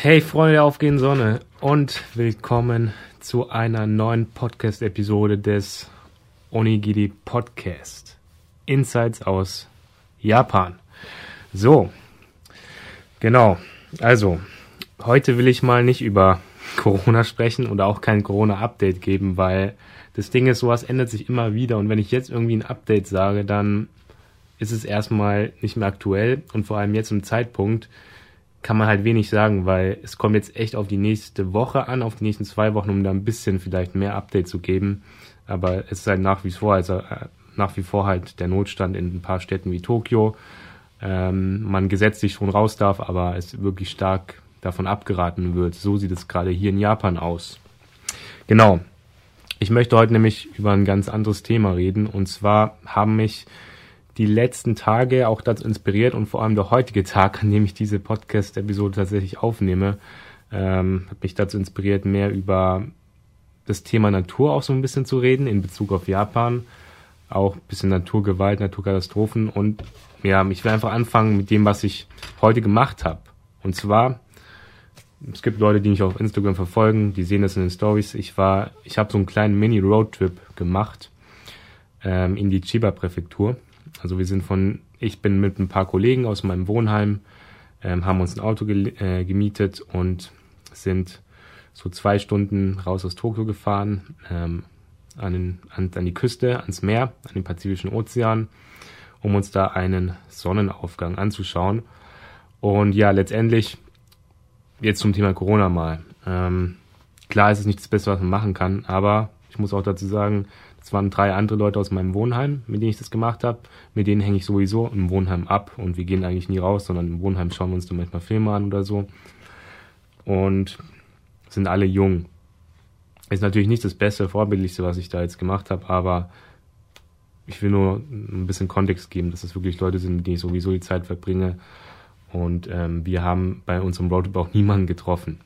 Hey Freunde der aufgehenden Sonne und willkommen zu einer neuen Podcast-Episode des Onigiri Podcast. Insights aus Japan. So, genau. Also, heute will ich mal nicht über Corona sprechen oder auch kein Corona-Update geben, weil das Ding ist, sowas ändert sich immer wieder und wenn ich jetzt irgendwie ein Update sage, dann ist es erstmal nicht mehr aktuell und vor allem jetzt im Zeitpunkt, kann man halt wenig sagen, weil es kommt jetzt echt auf die nächste Woche an, auf die nächsten zwei Wochen, um da ein bisschen vielleicht mehr Update zu geben. Aber es ist halt nach wie vor, also äh, nach wie vor halt der Notstand in ein paar Städten wie Tokio. Ähm, man gesetzlich schon raus darf, aber es wirklich stark davon abgeraten wird. So sieht es gerade hier in Japan aus. Genau. Ich möchte heute nämlich über ein ganz anderes Thema reden. Und zwar haben mich die letzten Tage auch dazu inspiriert und vor allem der heutige Tag, an dem ich diese Podcast-Episode tatsächlich aufnehme, ähm, hat mich dazu inspiriert, mehr über das Thema Natur auch so ein bisschen zu reden in Bezug auf Japan. Auch ein bisschen Naturgewalt, Naturkatastrophen und ja, ich will einfach anfangen mit dem, was ich heute gemacht habe. Und zwar, es gibt Leute, die mich auf Instagram verfolgen, die sehen das in den Stories. Ich war, ich habe so einen kleinen Mini-Roadtrip gemacht ähm, in die Chiba-Präfektur also wir sind von, ich bin mit ein paar Kollegen aus meinem Wohnheim, ähm, haben uns ein Auto ge äh, gemietet und sind so zwei Stunden raus aus Tokio gefahren, ähm, an, den, an, an die Küste, ans Meer, an den Pazifischen Ozean, um uns da einen Sonnenaufgang anzuschauen. Und ja, letztendlich, jetzt zum Thema Corona mal. Ähm, klar ist es nicht das Beste, was man machen kann, aber ich muss auch dazu sagen, es waren drei andere Leute aus meinem Wohnheim, mit denen ich das gemacht habe. Mit denen hänge ich sowieso im Wohnheim ab und wir gehen eigentlich nie raus, sondern im Wohnheim schauen wir uns dann manchmal Filme an oder so. Und sind alle jung. Ist natürlich nicht das beste, vorbildlichste, was ich da jetzt gemacht habe, aber ich will nur ein bisschen Kontext geben, dass es wirklich Leute sind, mit denen ich sowieso die Zeit verbringe. Und ähm, wir haben bei unserem Roadtrip auch niemanden getroffen.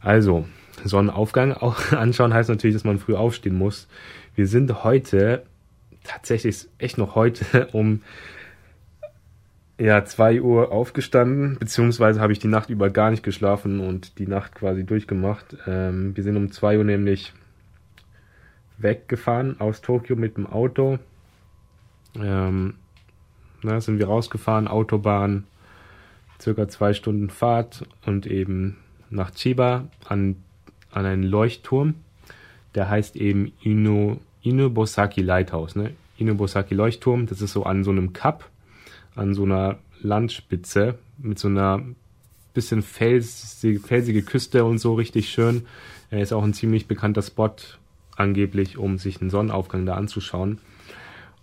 Also, Sonnenaufgang auch anschauen heißt natürlich, dass man früh aufstehen muss. Wir sind heute, tatsächlich echt noch heute, um ja, zwei Uhr aufgestanden, beziehungsweise habe ich die Nacht über gar nicht geschlafen und die Nacht quasi durchgemacht. Ähm, wir sind um zwei Uhr nämlich weggefahren aus Tokio mit dem Auto. Ähm, na, sind wir rausgefahren, Autobahn, circa zwei Stunden Fahrt und eben nach Chiba an an einen Leuchtturm, der heißt eben Ino, Inobosaki Lighthouse. Ne? Inobosaki Leuchtturm, das ist so an so einem Kap, an so einer Landspitze mit so einer bisschen felsige, felsige Küste und so richtig schön. Er ist auch ein ziemlich bekannter Spot angeblich, um sich einen Sonnenaufgang da anzuschauen.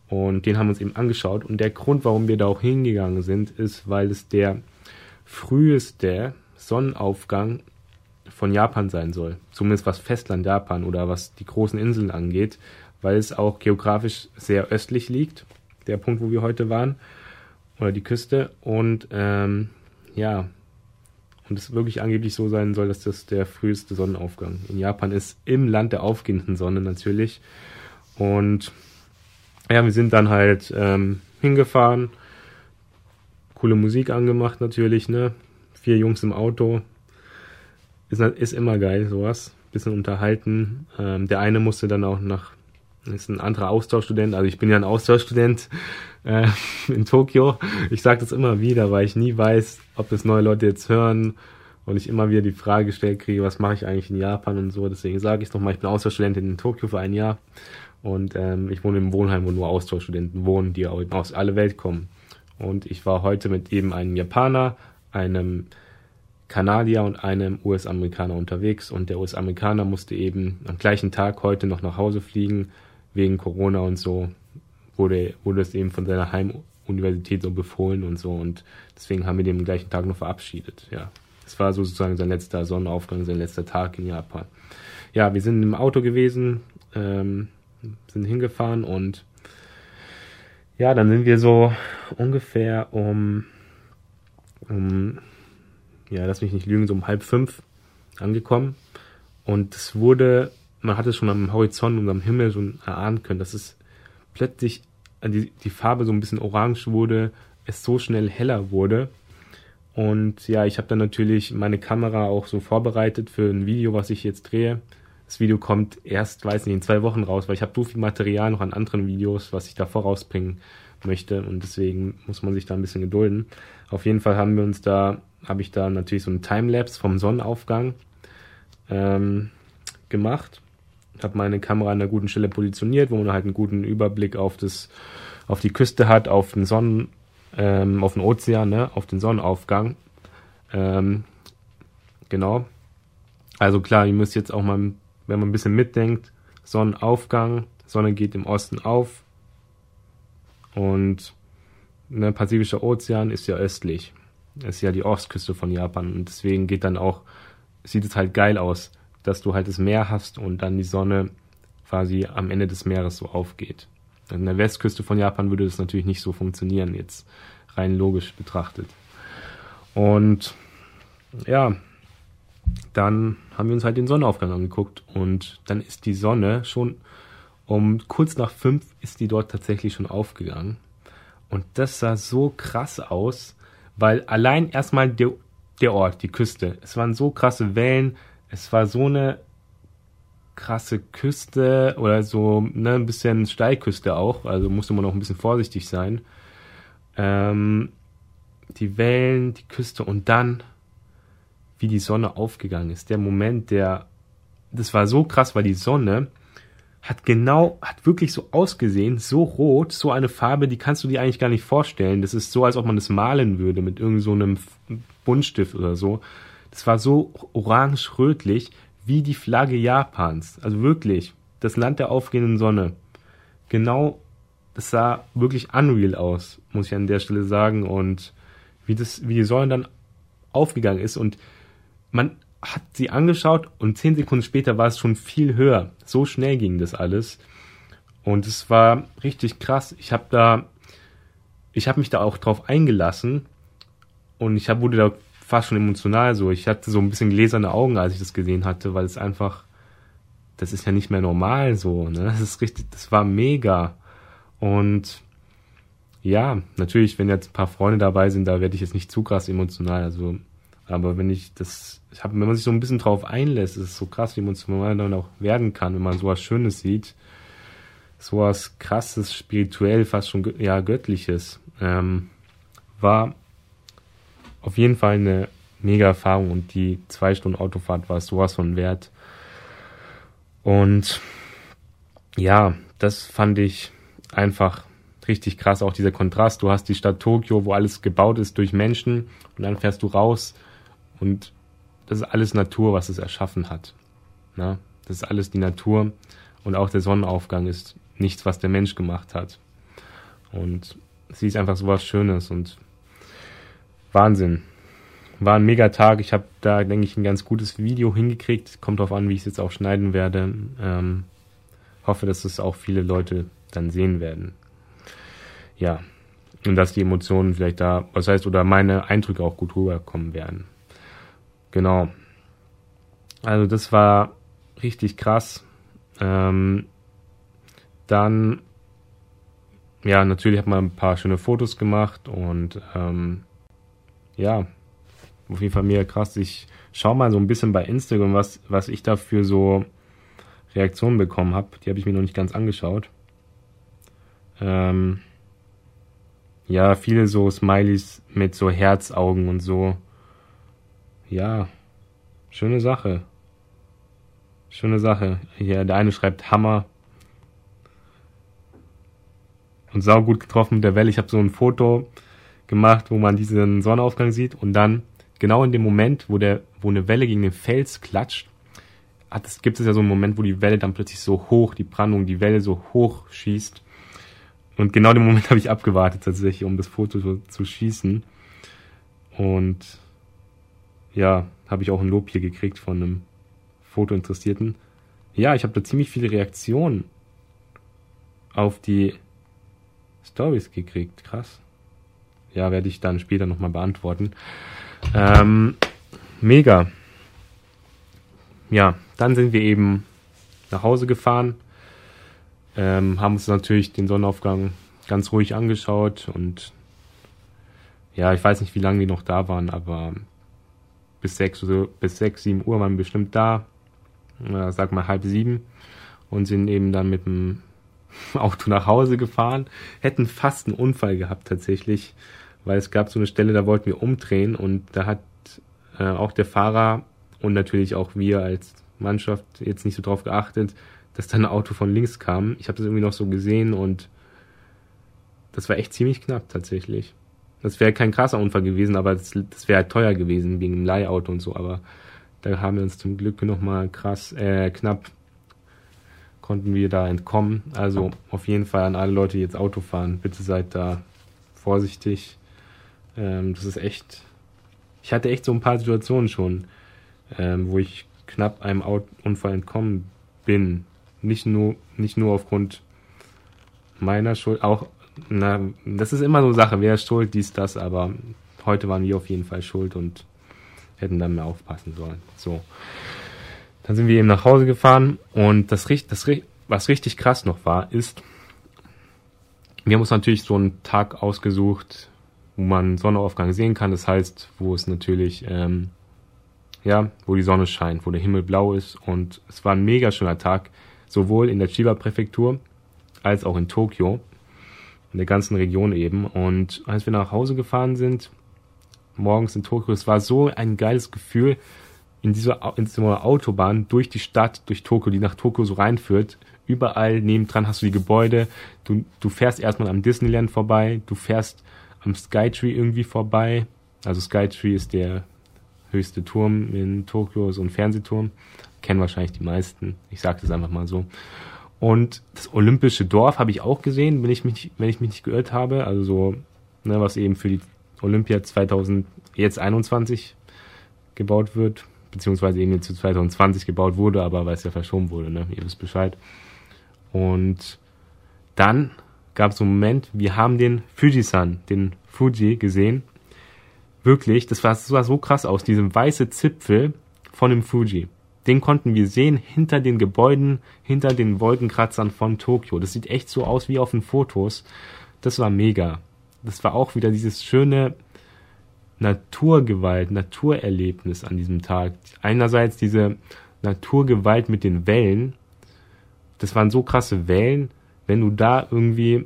Und den haben wir uns eben angeschaut. Und der Grund, warum wir da auch hingegangen sind, ist, weil es der früheste Sonnenaufgang von Japan sein soll. Zumindest was Festland Japan oder was die großen Inseln angeht, weil es auch geografisch sehr östlich liegt, der Punkt, wo wir heute waren, oder die Küste. Und ähm, ja, und es wirklich angeblich so sein soll, dass das der früheste Sonnenaufgang in Japan ist, im Land der aufgehenden Sonne natürlich. Und ja, wir sind dann halt ähm, hingefahren, coole Musik angemacht natürlich, ne? Vier Jungs im Auto, ist, ist immer geil, sowas. Bisschen unterhalten. Ähm, der eine musste dann auch nach, ist ein anderer Austauschstudent, also ich bin ja ein Austauschstudent äh, in Tokio. Ich sage das immer wieder, weil ich nie weiß, ob das neue Leute jetzt hören und ich immer wieder die Frage gestellt kriege, was mache ich eigentlich in Japan und so. Deswegen sage ich es nochmal, ich bin Austauschstudentin in Tokio für ein Jahr und ähm, ich wohne im Wohnheim, wo nur Austauschstudenten wohnen, die aus aller Welt kommen. Und ich war heute mit eben einem Japaner, einem Kanadier und einem US-Amerikaner unterwegs und der US-Amerikaner musste eben am gleichen Tag heute noch nach Hause fliegen wegen Corona und so wurde wurde es eben von seiner Heimuniversität so befohlen und so und deswegen haben wir den gleichen Tag noch verabschiedet. Ja, es war sozusagen sein letzter Sonnenaufgang, sein letzter Tag in Japan. Ja, wir sind im Auto gewesen, ähm, sind hingefahren und ja, dann sind wir so ungefähr um um ja, lass mich nicht lügen, so um halb fünf angekommen. Und es wurde, man hat es schon am Horizont und am Himmel schon erahnen können, dass es plötzlich die, die Farbe so ein bisschen orange wurde, es so schnell heller wurde. Und ja, ich habe dann natürlich meine Kamera auch so vorbereitet für ein Video, was ich jetzt drehe. Das Video kommt erst, weiß nicht, in zwei Wochen raus, weil ich habe so viel Material noch an anderen Videos, was ich da vorausbringen möchte und deswegen muss man sich da ein bisschen gedulden. Auf jeden Fall haben wir uns da, habe ich da natürlich so einen Timelapse vom Sonnenaufgang ähm, gemacht. Habe meine Kamera an einer guten Stelle positioniert, wo man halt einen guten Überblick auf das, auf die Küste hat, auf den Sonnen, ähm, auf den Ozean, ne, auf den Sonnenaufgang. Ähm, genau. Also klar, ihr müsst jetzt auch mal, wenn man ein bisschen mitdenkt, Sonnenaufgang, Sonne geht im Osten auf und der Pazifische Ozean ist ja östlich. Ist ja die Ostküste von Japan und deswegen geht dann auch, sieht es halt geil aus, dass du halt das Meer hast und dann die Sonne quasi am Ende des Meeres so aufgeht. An der Westküste von Japan würde das natürlich nicht so funktionieren, jetzt rein logisch betrachtet. Und ja, dann haben wir uns halt den Sonnenaufgang angeguckt und dann ist die Sonne schon um kurz nach fünf ist die dort tatsächlich schon aufgegangen. Und das sah so krass aus, weil allein erstmal der, der Ort, die Küste, es waren so krasse Wellen, es war so eine krasse Küste oder so ne, ein bisschen Steilküste auch, also musste man auch ein bisschen vorsichtig sein. Ähm, die Wellen, die Küste und dann, wie die Sonne aufgegangen ist. Der Moment, der, das war so krass, weil die Sonne hat genau, hat wirklich so ausgesehen, so rot, so eine Farbe, die kannst du dir eigentlich gar nicht vorstellen. Das ist so, als ob man das malen würde mit irgendeinem so Buntstift oder so. Das war so orange-rötlich wie die Flagge Japans. Also wirklich, das Land der aufgehenden Sonne. Genau, das sah wirklich unreal aus, muss ich an der Stelle sagen. Und wie das, wie die Sonne dann aufgegangen ist und man hat sie angeschaut und zehn Sekunden später war es schon viel höher. So schnell ging das alles. Und es war richtig krass. Ich habe da, ich habe mich da auch drauf eingelassen und ich hab, wurde da fast schon emotional so. Ich hatte so ein bisschen gläserne Augen, als ich das gesehen hatte, weil es einfach, das ist ja nicht mehr normal so. Ne? Das ist richtig, das war mega. Und ja, natürlich, wenn jetzt ein paar Freunde dabei sind, da werde ich jetzt nicht zu krass emotional. Also aber wenn ich das, ich hab, wenn man sich so ein bisschen drauf einlässt, ist es so krass, wie man es dann auch werden kann, wenn man sowas Schönes sieht. Sowas krasses, spirituell, fast schon ja, göttliches. Ähm, war auf jeden Fall eine mega Erfahrung und die zwei Stunden Autofahrt war sowas von wert. Und ja, das fand ich einfach richtig krass, auch dieser Kontrast. Du hast die Stadt Tokio, wo alles gebaut ist durch Menschen und dann fährst du raus und das ist alles Natur, was es erschaffen hat. Na? Das ist alles die Natur. Und auch der Sonnenaufgang ist nichts, was der Mensch gemacht hat. Und sie ist einfach so was Schönes und Wahnsinn. War ein mega Tag. Ich habe da, denke ich, ein ganz gutes Video hingekriegt. Kommt darauf an, wie ich es jetzt auch schneiden werde. Ähm, hoffe, dass es auch viele Leute dann sehen werden. Ja. Und dass die Emotionen vielleicht da, was heißt, oder meine Eindrücke auch gut rüberkommen werden. Genau. Also das war richtig krass. Ähm, dann, ja, natürlich hat man ein paar schöne Fotos gemacht und ähm, ja, auf jeden Fall mega krass. Ich schau mal so ein bisschen bei Instagram, was, was ich da für so Reaktionen bekommen habe. Die habe ich mir noch nicht ganz angeschaut. Ähm, ja, viele so Smileys mit so Herzaugen und so ja, schöne Sache. Schöne Sache. Hier, der eine schreibt Hammer. Und sau gut getroffen mit der Welle. Ich habe so ein Foto gemacht, wo man diesen Sonnenaufgang sieht und dann genau in dem Moment, wo der, wo eine Welle gegen den Fels klatscht, hat es, gibt es ja so einen Moment, wo die Welle dann plötzlich so hoch, die Brandung, die Welle so hoch schießt. Und genau den Moment habe ich abgewartet tatsächlich, um das Foto zu, zu schießen. Und ja, habe ich auch ein Lob hier gekriegt von einem Fotointeressierten. Ja, ich habe da ziemlich viele Reaktionen auf die Stories gekriegt. Krass. Ja, werde ich dann später nochmal beantworten. Ähm, mega. Ja, dann sind wir eben nach Hause gefahren, ähm, haben uns natürlich den Sonnenaufgang ganz ruhig angeschaut und ja, ich weiß nicht, wie lange die noch da waren, aber bis sechs, so, bis sechs, sieben Uhr waren bestimmt da, äh, sag mal halb sieben und sind eben dann mit dem Auto nach Hause gefahren, hätten fast einen Unfall gehabt tatsächlich, weil es gab so eine Stelle, da wollten wir umdrehen und da hat äh, auch der Fahrer und natürlich auch wir als Mannschaft jetzt nicht so drauf geachtet, dass da ein Auto von links kam. Ich habe das irgendwie noch so gesehen und das war echt ziemlich knapp tatsächlich. Das wäre kein krasser Unfall gewesen, aber das, das wäre halt teuer gewesen wegen dem Leihauto und so. Aber da haben wir uns zum Glück noch mal krass äh, knapp konnten wir da entkommen. Also auf jeden Fall an alle Leute, die jetzt Auto fahren, bitte seid da vorsichtig. Ähm, das ist echt. Ich hatte echt so ein paar Situationen schon, ähm, wo ich knapp einem Unfall entkommen bin. Nicht nur, nicht nur aufgrund meiner Schuld, auch na, das ist immer so eine Sache, wer ist schuld, dies, das, aber heute waren wir auf jeden Fall schuld und hätten dann mehr aufpassen sollen. So. Dann sind wir eben nach Hause gefahren und das, das was richtig krass noch war, ist, wir haben uns natürlich so einen Tag ausgesucht, wo man Sonnenaufgang sehen kann. Das heißt, wo es natürlich, ähm, ja, wo die Sonne scheint, wo der Himmel blau ist. Und es war ein mega schöner Tag, sowohl in der Chiba-Präfektur als auch in Tokio in der ganzen Region eben. Und als wir nach Hause gefahren sind, morgens in Tokio, es war so ein geiles Gefühl, in dieser, in dieser Autobahn durch die Stadt, durch Tokio, die nach Tokio so reinführt. Überall nebendran hast du die Gebäude. Du, du fährst erstmal am Disneyland vorbei. Du fährst am Skytree irgendwie vorbei. Also Skytree ist der höchste Turm in Tokio, so ein Fernsehturm. Kennen wahrscheinlich die meisten. Ich sage das einfach mal so. Und das Olympische Dorf habe ich auch gesehen, wenn ich mich, wenn ich mich nicht geirrt habe. Also so, ne, was eben für die Olympia 2021 gebaut wird, beziehungsweise eben jetzt zu 2020 gebaut wurde, aber weil es ja verschoben wurde, ne? Ihr wisst Bescheid. Und dann gab es einen Moment, wir haben den Fujisan, den Fuji gesehen. Wirklich, das war so krass aus, diesem weiße Zipfel von dem Fuji den konnten wir sehen hinter den Gebäuden, hinter den Wolkenkratzern von Tokio. Das sieht echt so aus wie auf den Fotos. Das war mega. Das war auch wieder dieses schöne Naturgewalt, Naturerlebnis an diesem Tag. Einerseits diese Naturgewalt mit den Wellen. Das waren so krasse Wellen, wenn du da irgendwie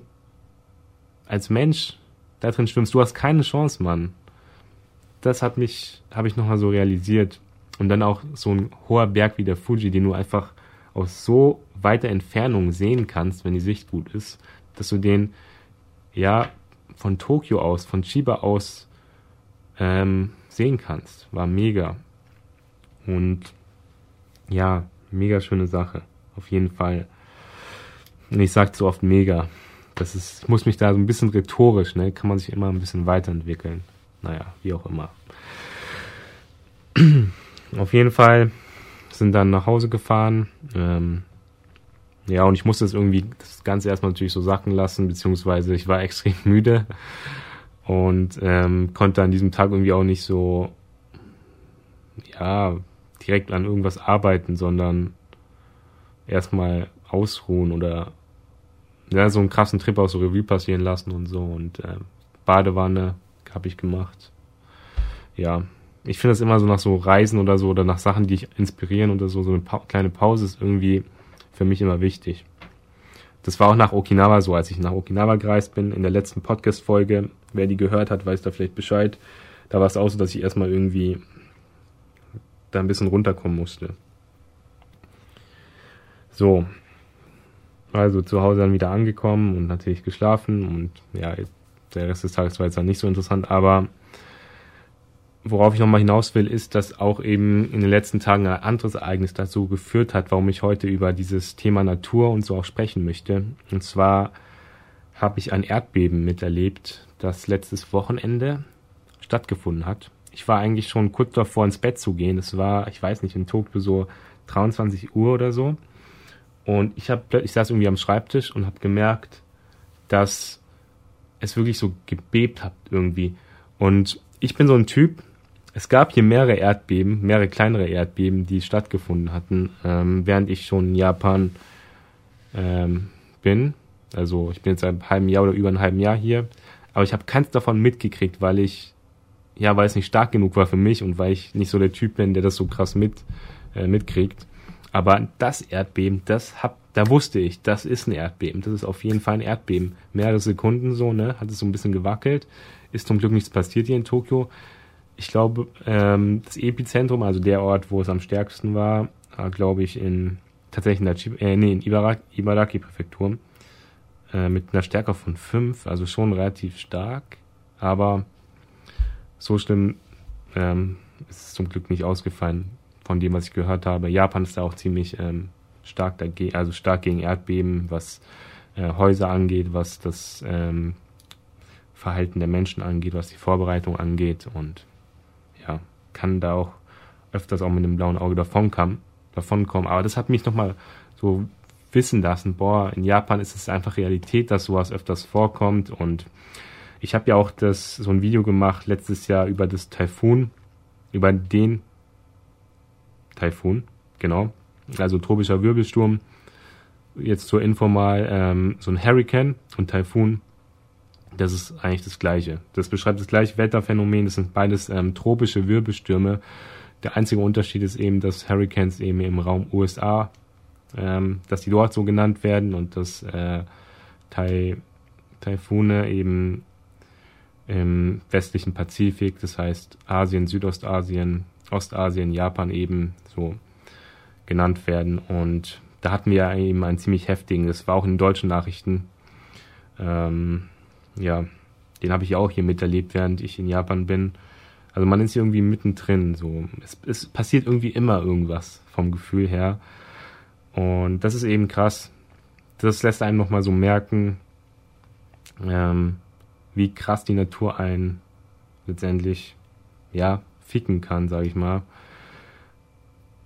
als Mensch da drin schwimmst, du hast keine Chance, Mann. Das hat mich, habe ich nochmal so realisiert. Und dann auch so ein hoher Berg wie der Fuji, den du einfach aus so weiter Entfernung sehen kannst, wenn die Sicht gut ist, dass du den ja von Tokio aus, von Chiba aus ähm, sehen kannst. War mega. Und ja, mega schöne Sache. Auf jeden Fall. Und ich sag so oft mega. Das ist, ich muss mich da so ein bisschen rhetorisch, ne, kann man sich immer ein bisschen weiterentwickeln. Naja, wie auch immer. Auf jeden Fall sind dann nach Hause gefahren. Ähm, ja, und ich musste es irgendwie das Ganze erstmal natürlich so sacken lassen, beziehungsweise ich war extrem müde und ähm, konnte an diesem Tag irgendwie auch nicht so, ja, direkt an irgendwas arbeiten, sondern erstmal ausruhen oder ja, so einen krassen Trip auch so Revue passieren lassen und so. Und äh, Badewanne habe ich gemacht. Ja, ich finde es immer so nach so Reisen oder so oder nach Sachen, die ich inspirieren oder so, so eine pa kleine Pause ist irgendwie für mich immer wichtig. Das war auch nach Okinawa so, als ich nach Okinawa gereist bin, in der letzten Podcast-Folge. Wer die gehört hat, weiß da vielleicht Bescheid. Da war es auch so, dass ich erstmal irgendwie da ein bisschen runterkommen musste. So. Also zu Hause dann wieder angekommen und natürlich geschlafen und ja, der Rest des Tages war jetzt dann nicht so interessant, aber worauf ich nochmal hinaus will, ist, dass auch eben in den letzten Tagen ein anderes Ereignis dazu geführt hat, warum ich heute über dieses Thema Natur und so auch sprechen möchte. Und zwar habe ich ein Erdbeben miterlebt, das letztes Wochenende stattgefunden hat. Ich war eigentlich schon kurz davor ins Bett zu gehen. Es war, ich weiß nicht, in Tokio so 23 Uhr oder so. Und ich habe, ich saß irgendwie am Schreibtisch und habe gemerkt, dass es wirklich so gebebt hat irgendwie. Und ich bin so ein Typ, es gab hier mehrere Erdbeben, mehrere kleinere Erdbeben, die stattgefunden hatten, ähm, während ich schon in Japan ähm, bin. Also ich bin jetzt seit einem halben Jahr oder über einem halben Jahr hier. aber ich habe keins davon mitgekriegt, weil ich, ja, weil es nicht stark genug war für mich und weil ich nicht so der Typ bin, der das so krass mit, äh, mitkriegt. Aber das Erdbeben, das hab, da wusste ich, das ist ein Erdbeben. Das ist auf jeden Fall ein Erdbeben. Mehrere Sekunden so, ne, hat es so ein bisschen gewackelt. Ist zum Glück nichts passiert hier in Tokio. Ich glaube, ähm, das Epizentrum, also der Ort, wo es am stärksten war, war, glaube ich, in tatsächlich in der äh, nee, in Ibaraki-Präfektur äh, mit einer Stärke von 5, also schon relativ stark, aber so schlimm ähm, ist es zum Glück nicht ausgefallen von dem, was ich gehört habe. Japan ist da auch ziemlich ähm, stark dagegen, also stark gegen Erdbeben, was äh, Häuser angeht, was das ähm, Verhalten der Menschen angeht, was die Vorbereitung angeht und kann da auch öfters auch mit einem blauen Auge davonkommen. davonkommen. Aber das hat mich nochmal so wissen lassen, boah, in Japan ist es einfach Realität, dass sowas öfters vorkommt und ich habe ja auch das so ein Video gemacht letztes Jahr über das Taifun, über den Taifun, genau, also tropischer Wirbelsturm. Jetzt zur Info mal ähm, so ein Hurricane und Taifun. Das ist eigentlich das Gleiche. Das beschreibt das gleiche Wetterphänomen. Das sind beides ähm, tropische Wirbelstürme. Der einzige Unterschied ist eben, dass Hurricanes eben im Raum USA ähm, dass die dort so genannt werden und dass äh, Tai, Taifune eben im westlichen Pazifik, das heißt Asien, Südostasien, Ostasien, Japan eben so genannt werden. Und da hatten wir eben einen ziemlich heftigen, das war auch in deutschen Nachrichten. Ähm, ja, den habe ich auch hier miterlebt, während ich in Japan bin. Also man ist hier irgendwie mittendrin. So, es, es passiert irgendwie immer irgendwas vom Gefühl her. Und das ist eben krass. Das lässt einen nochmal so merken, ähm, wie krass die Natur einen letztendlich, ja, ficken kann, sag ich mal.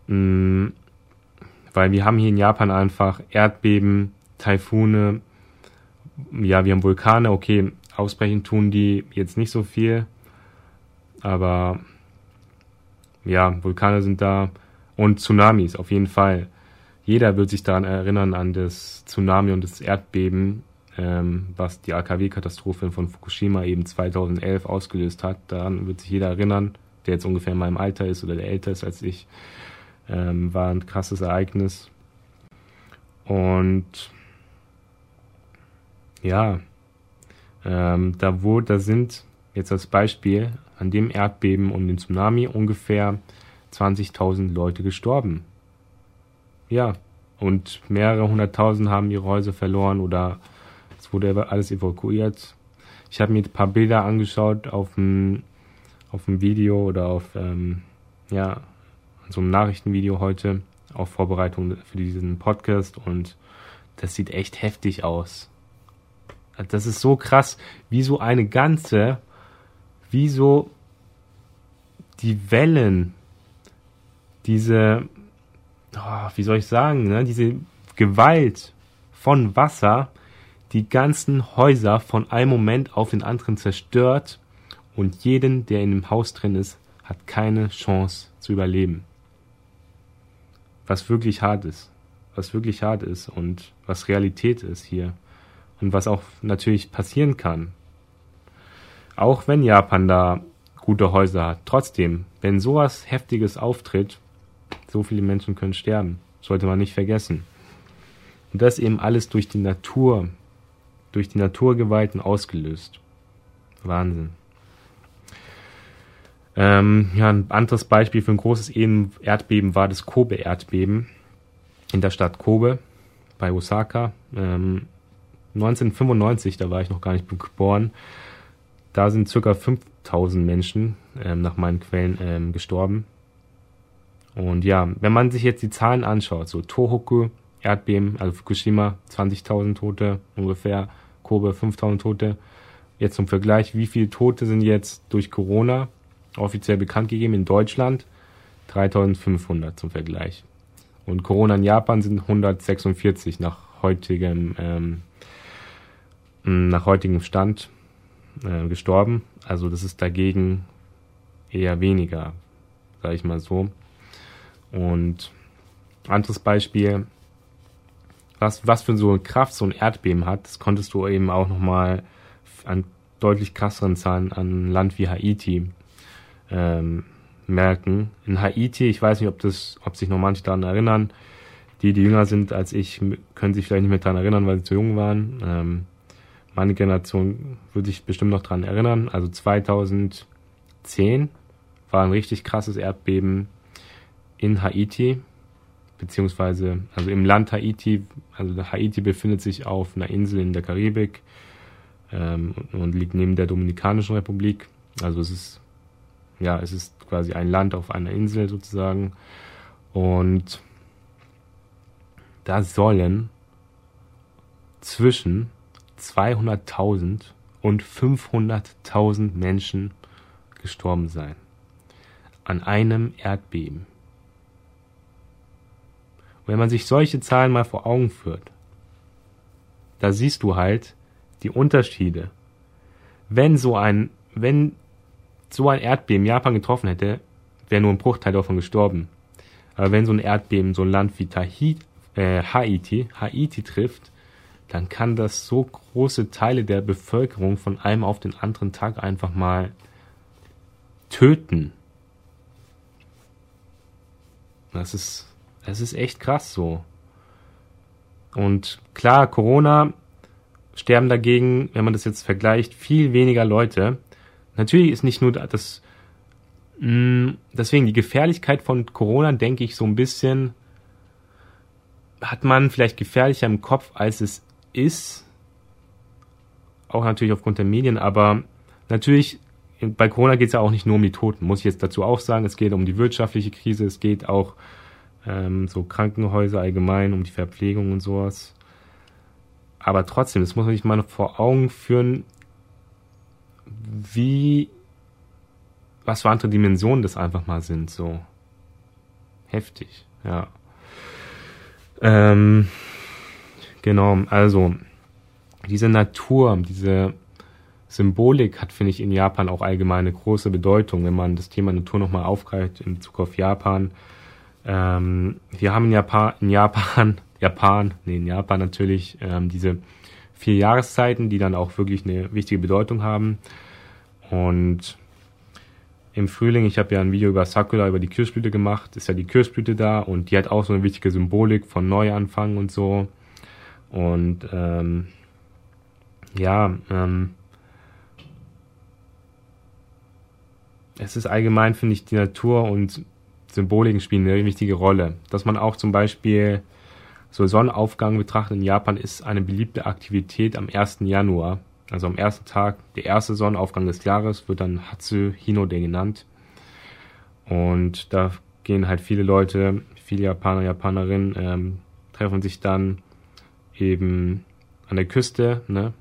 Mhm, weil wir haben hier in Japan einfach Erdbeben, Taifune, ja, wir haben Vulkane, okay, ausbrechen tun die jetzt nicht so viel, aber ja, Vulkane sind da und Tsunamis auf jeden Fall jeder wird sich daran erinnern, an das Tsunami und das Erdbeben, ähm, was die AKW-Katastrophe von Fukushima eben 2011 ausgelöst hat. Daran wird sich jeder erinnern, der jetzt ungefähr in meinem Alter ist oder der älter ist als ich. Ähm, war ein krasses Ereignis. Und ja, ähm, da wo, da sind jetzt als Beispiel an dem Erdbeben und dem Tsunami ungefähr 20.000 Leute gestorben ja, und mehrere hunderttausend haben ihre Häuser verloren oder es wurde alles evakuiert. Ich habe mir ein paar Bilder angeschaut auf dem, auf dem Video oder auf ähm, ja, so einem Nachrichtenvideo heute, auf Vorbereitung für diesen Podcast und das sieht echt heftig aus. Das ist so krass, wie so eine ganze, wie so die Wellen, diese oh, wie soll ich sagen, ne, diese Gewalt von Wasser die ganzen Häuser von einem Moment auf den anderen zerstört und jeden, der in dem Haus drin ist, hat keine Chance zu überleben. Was wirklich hart ist. Was wirklich hart ist und was Realität ist hier. Und was auch natürlich passieren kann. Auch wenn Japan da gute Häuser hat. Trotzdem, wenn sowas Heftiges auftritt, so viele Menschen können sterben. Sollte man nicht vergessen. Und das eben alles durch die Natur, durch die Naturgewalten ausgelöst. Wahnsinn. Ähm, ja, ein anderes Beispiel für ein großes Erdbeben war das Kobe-Erdbeben in der Stadt Kobe bei Osaka. Ähm, 1995, da war ich noch gar nicht geboren, da sind circa 5000 Menschen ähm, nach meinen Quellen ähm, gestorben. Und ja, wenn man sich jetzt die Zahlen anschaut, so Tohoku, Erdbeben, also Fukushima, 20.000 Tote ungefähr, Kobe 5.000 Tote. Jetzt zum Vergleich, wie viele Tote sind jetzt durch Corona offiziell bekannt gegeben in Deutschland? 3.500 zum Vergleich. Und Corona in Japan sind 146 nach heutigem, ähm, nach heutigem Stand äh, gestorben. Also das ist dagegen eher weniger, sage ich mal so. Und anderes Beispiel, was, was für so eine Kraft so ein Erdbeben hat, das konntest du eben auch nochmal an deutlich krasseren Zahlen an Land wie Haiti ähm, merken. In Haiti, ich weiß nicht, ob das, ob sich noch manche daran erinnern, die, die jünger sind als ich, können sich vielleicht nicht mehr daran erinnern, weil sie zu jung waren. Ähm, meine Generation würde sich bestimmt noch daran erinnern. Also 2010 war ein richtig krasses Erdbeben in Haiti, beziehungsweise also im Land Haiti. Also Haiti befindet sich auf einer Insel in der Karibik ähm, und liegt neben der Dominikanischen Republik. Also es ist ja, es ist quasi ein Land auf einer Insel sozusagen und da sollen zwischen 200.000 und 500.000 Menschen gestorben sein. An einem Erdbeben. wenn man sich solche Zahlen mal vor Augen führt, da siehst du halt die Unterschiede. Wenn so ein, wenn so ein Erdbeben Japan getroffen hätte, wäre nur ein Bruchteil davon gestorben. Aber wenn so ein Erdbeben so ein Land wie Tahiti, äh, Haiti, Haiti trifft, dann kann das so große Teile der Bevölkerung von einem auf den anderen Tag einfach mal töten. Das ist, das ist echt krass so. Und klar, Corona sterben dagegen, wenn man das jetzt vergleicht, viel weniger Leute. Natürlich ist nicht nur das, mh, mm, deswegen die Gefährlichkeit von Corona, denke ich, so ein bisschen hat man vielleicht gefährlicher im Kopf, als es ist. Auch natürlich aufgrund der Medien, aber natürlich, bei Corona geht es ja auch nicht nur um die Toten, muss ich jetzt dazu auch sagen. Es geht um die wirtschaftliche Krise, es geht auch ähm, so Krankenhäuser allgemein, um die Verpflegung und sowas. Aber trotzdem, das muss man sich mal vor Augen führen, wie, was für andere Dimensionen das einfach mal sind, so. Heftig, ja. Ähm, genau, also diese Natur, diese Symbolik hat, finde ich, in Japan auch allgemein eine große Bedeutung, wenn man das Thema Natur nochmal aufgreift in Bezug auf Japan. Ähm, wir haben in Japan, in Japan, Japan, nee, in Japan natürlich ähm, diese vier Jahreszeiten, die dann auch wirklich eine wichtige Bedeutung haben. Und im Frühling, ich habe ja ein Video über Sakura, über die Kirschblüte gemacht, ist ja die Kirschblüte da und die hat auch so eine wichtige Symbolik von Neuanfang und so. Und ähm, ja, ähm, es ist allgemein, finde ich, die Natur und Symboliken spielen eine wichtige Rolle. Dass man auch zum Beispiel so Sonnenaufgang betrachtet in Japan ist eine beliebte Aktivität am 1. Januar. Also am ersten Tag, der erste Sonnenaufgang des Jahres, wird dann Hatsu Hinode genannt. Und da gehen halt viele Leute, viele Japaner, Japanerinnen, ähm, treffen sich dann eben an der Küste, ne?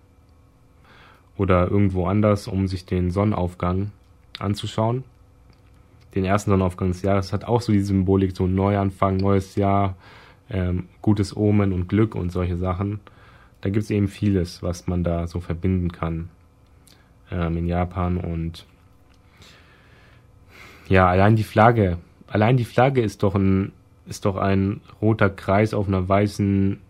Oder irgendwo anders, um sich den Sonnenaufgang anzuschauen. Den ersten Sonnenaufgang des Jahres hat auch so die Symbolik, so Neuanfang, neues Jahr, ähm, gutes Omen und Glück und solche Sachen da gibt es eben vieles, was man da so verbinden kann ähm, in Japan und ja, allein die Flagge, allein die Flagge ist doch ein, ist doch ein roter Kreis auf einer weißen,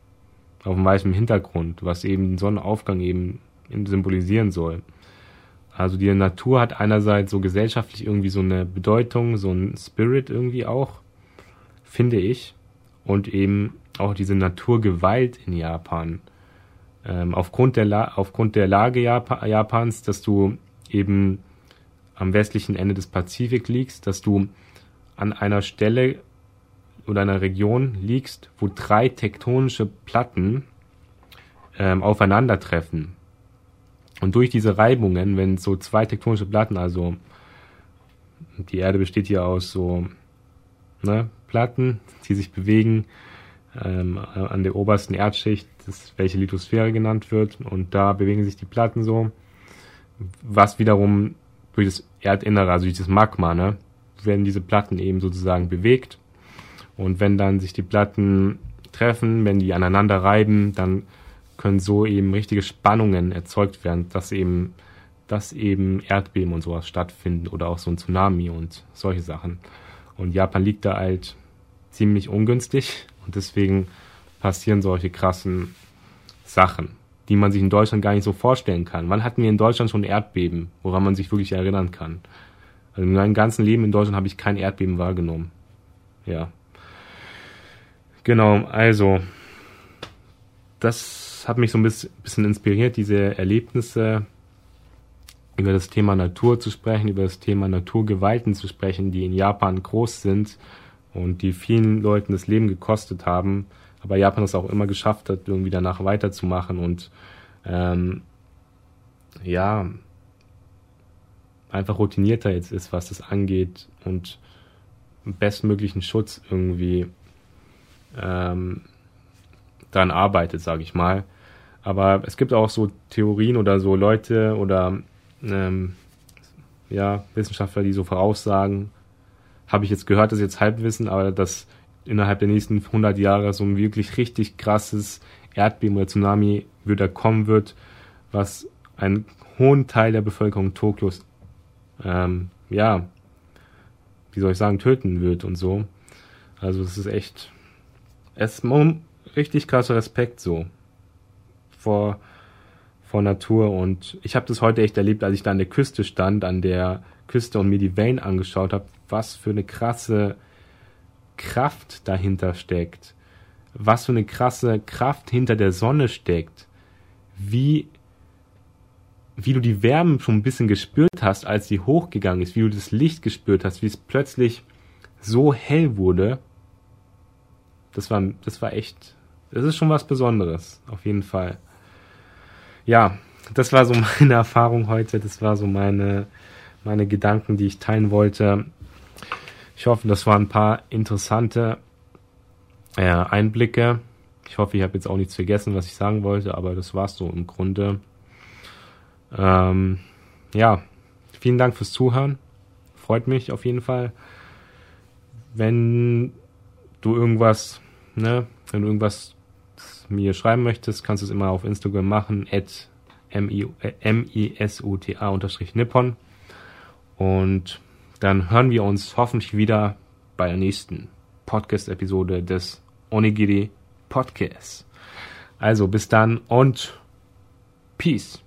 auf weißen Hintergrund, was eben den Sonnenaufgang eben symbolisieren soll. Also die Natur hat einerseits so gesellschaftlich irgendwie so eine Bedeutung, so ein Spirit irgendwie auch, finde ich. Und eben auch diese Naturgewalt in Japan ähm, aufgrund, der aufgrund der Lage Jap Japans, dass du eben am westlichen Ende des Pazifik liegst, dass du an einer Stelle oder einer Region liegst, wo drei tektonische Platten ähm, aufeinandertreffen. Und durch diese Reibungen, wenn so zwei tektonische Platten, also die Erde besteht hier aus so ne, Platten, die sich bewegen, ähm, an der obersten Erdschicht, das, welche Lithosphäre genannt wird. Und da bewegen sich die Platten so, was wiederum durch das Erdinnere, also durch das Magma, ne, werden diese Platten eben sozusagen bewegt. Und wenn dann sich die Platten treffen, wenn die aneinander reiben, dann können so eben richtige Spannungen erzeugt werden, dass eben, dass eben Erdbeben und sowas stattfinden oder auch so ein Tsunami und solche Sachen. Und Japan liegt da halt ziemlich ungünstig und deswegen passieren solche krassen Sachen, die man sich in Deutschland gar nicht so vorstellen kann. Wann hatten wir in Deutschland schon Erdbeben, woran man sich wirklich erinnern kann? Also in meinem ganzen Leben in Deutschland habe ich kein Erdbeben wahrgenommen. Ja. Genau, also das hat mich so ein bisschen inspiriert, diese Erlebnisse über das Thema Natur zu sprechen, über das Thema Naturgewalten zu sprechen, die in Japan groß sind und die vielen Leuten das Leben gekostet haben, aber Japan es auch immer geschafft hat, irgendwie danach weiterzumachen und ähm, ja, einfach routinierter jetzt ist, was das angeht und bestmöglichen Schutz irgendwie ähm, daran arbeitet, sage ich mal. Aber es gibt auch so Theorien oder so Leute oder ähm, ja, Wissenschaftler, die so voraussagen, habe ich jetzt gehört, das ist jetzt Halbwissen, aber dass innerhalb der nächsten 100 Jahre so ein wirklich richtig krasses Erdbeben oder Tsunami wieder kommen wird, was einen hohen Teil der Bevölkerung Tokios, ähm, ja, wie soll ich sagen, töten wird und so. Also es ist echt, es ist richtig krasser Respekt so vor vor Natur und ich habe das heute echt erlebt, als ich da an der Küste stand, an der Küste und mir die Wellen angeschaut habe, was für eine krasse Kraft dahinter steckt, was für eine krasse Kraft hinter der Sonne steckt, wie wie du die Wärme schon ein bisschen gespürt hast, als sie hochgegangen ist, wie du das Licht gespürt hast, wie es plötzlich so hell wurde. Das war das war echt, das ist schon was Besonderes, auf jeden Fall ja, das war so meine Erfahrung heute. Das war so meine, meine Gedanken, die ich teilen wollte. Ich hoffe, das waren ein paar interessante äh, Einblicke. Ich hoffe, ich habe jetzt auch nichts vergessen, was ich sagen wollte, aber das war's so im Grunde. Ähm, ja, vielen Dank fürs Zuhören. Freut mich auf jeden Fall. Wenn du irgendwas, ne, wenn du irgendwas mir schreiben möchtest, kannst du es immer auf Instagram machen, at misuta-nippon. Und dann hören wir uns hoffentlich wieder bei der nächsten Podcast-Episode des Onigiri Podcasts. Also bis dann und Peace.